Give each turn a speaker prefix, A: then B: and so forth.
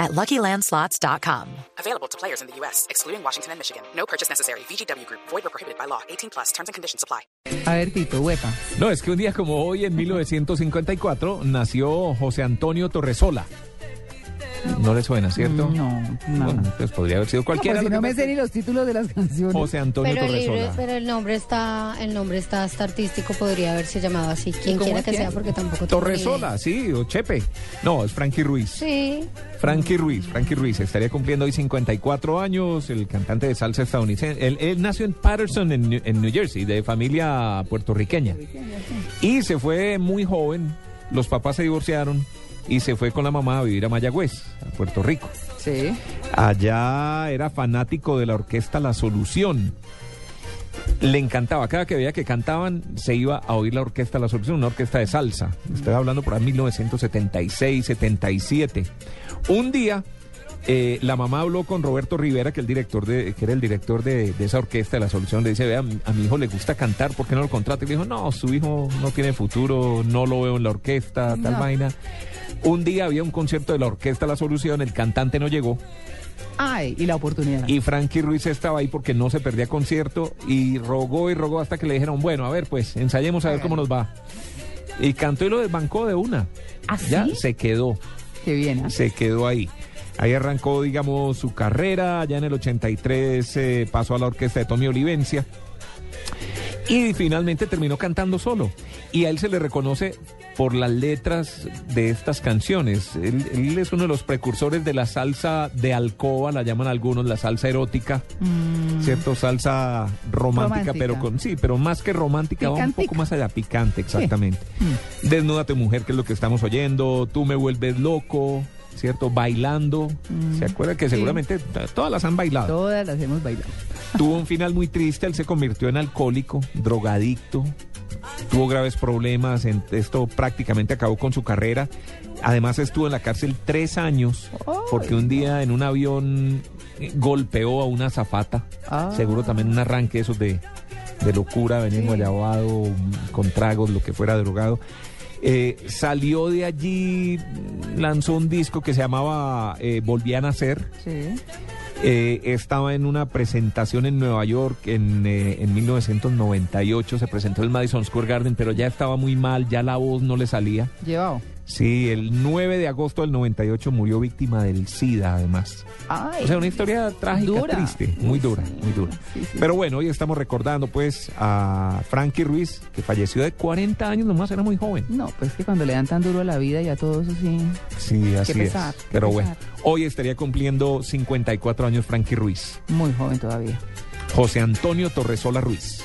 A: at LuckyLandSlots.com.
B: Available to players in the U.S., excluding Washington and Michigan. No purchase necessary. VGW Group, void or prohibited by law. 18 plus terms and conditions apply.
C: A ver, Tito, huepa.
D: No, es que un día como hoy, en 1954, nació José Antonio Torresola. No le suena, ¿cierto?
C: No, no.
D: Bueno, pues podría haber sido
C: No,
D: cualquiera.
C: pues si no me sé ni los títulos de las canciones.
D: José Antonio
E: Pero el, libro-
D: Torresola.
E: pero el nombre está, el nombre está hasta artístico, podría haberse llamado así, quien
C: ¿Cómo
E: quiera que
C: quién?
E: sea, porque tampoco
D: Torresola, sí, o Chepe. No, es Frankie Ruiz.
E: Sí,
D: Frankie Ruiz, Frankie Ruiz, estaría cumpliendo hoy 54 años, el cantante de salsa estadounidense. Él, él nació en Patterson, en, New- en New Jersey, de familia puertorriqueña. Y se fue muy joven, los papás se divorciaron y se fue con la mamá a vivir a Mayagüez, a Puerto Rico.
C: Sí.
D: Allá era fanático de la orquesta La Solución. Le encantaba, cada que veía que cantaban se iba a oír la orquesta La Solución, una orquesta de salsa. Estoy hablando por ahí 1976, 77. Un día eh, la mamá habló con Roberto Rivera, que, el director de, que era el director de, de esa orquesta de La Solución. Le dice, vea, a mi hijo le gusta cantar, ¿por qué no lo contrata? Y le dijo, no, su hijo no tiene futuro, no lo veo en la orquesta, tal
C: No.
D: vaina. Un día había un concierto de la orquesta La Solución, el cantante no llegó.
C: Ay, y la oportunidad.
D: Y Frankie Ruiz estaba ahí porque no se perdía concierto y rogó y rogó hasta que le dijeron, bueno, a ver, pues ensayemos a ver cómo nos va. Y cantó y lo desbancó de una.
C: ¿Ah,
D: Ya se quedó,
C: Qué bien. ¿ah?
D: se quedó ahí. Ahí arrancó, digamos, su carrera. Ya en el 83 eh, pasó a la orquesta de Tommy Olivencia. Y finalmente terminó cantando solo. Y a él se le reconoce por las letras de estas canciones. Él, él es uno de los precursores de la salsa de alcoba, la llaman algunos, la salsa erótica. ¿Cierto? Salsa romántica,
C: Romántica.
D: pero con sí, pero más que romántica, va un poco más allá, picante, exactamente. Desnúdate mujer, que es lo que estamos oyendo, tú me vuelves loco, ¿cierto? Bailando. ¿Se acuerda que
C: Sí.
D: seguramente todas las han bailado?
C: Todas las hemos bailado.
D: Tuvo un final muy triste, él se convirtió en alcohólico, drogadicto, tuvo graves problemas, en- esto prácticamente acabó con su carrera. Además estuvo en la cárcel tres años porque un día en un avión eh, golpeó a una azafata,
C: Ah.
D: seguro también un arranque de esos de, de locura, venía guayabado, con tragos, lo que fuera drogado. Eh, salió de allí, lanzó un disco que se llamaba eh, Volví a Nacer.
C: Sí.
D: Eh, estaba en una presentación en Nueva York en, eh, en 1998, se presentó en el Madison Square Garden, pero ya estaba muy mal, ya la voz no le salía.
C: Llevado.
D: Sí, el 9 de agosto del 98 murió víctima del SIDA, además.
C: Ay.
D: O sea, una historia trágica,
C: Dura.
D: triste, muy dura, muy dura.
C: Sí, sí.
D: Pero bueno, hoy estamos recordando pues a Frankie Ruiz, que falleció de 40 años nomás, era muy joven.
C: No, pues que cuando le dan tan duro a la vida y a todo eso sí.
D: Sí, así
C: pesar,
D: es.
C: qué
D: Pero
C: pesar.
D: bueno, hoy estaría cumpliendo 54 años Frankie Ruiz.
C: Muy joven todavía.
D: José Antonio Torresola Ruiz.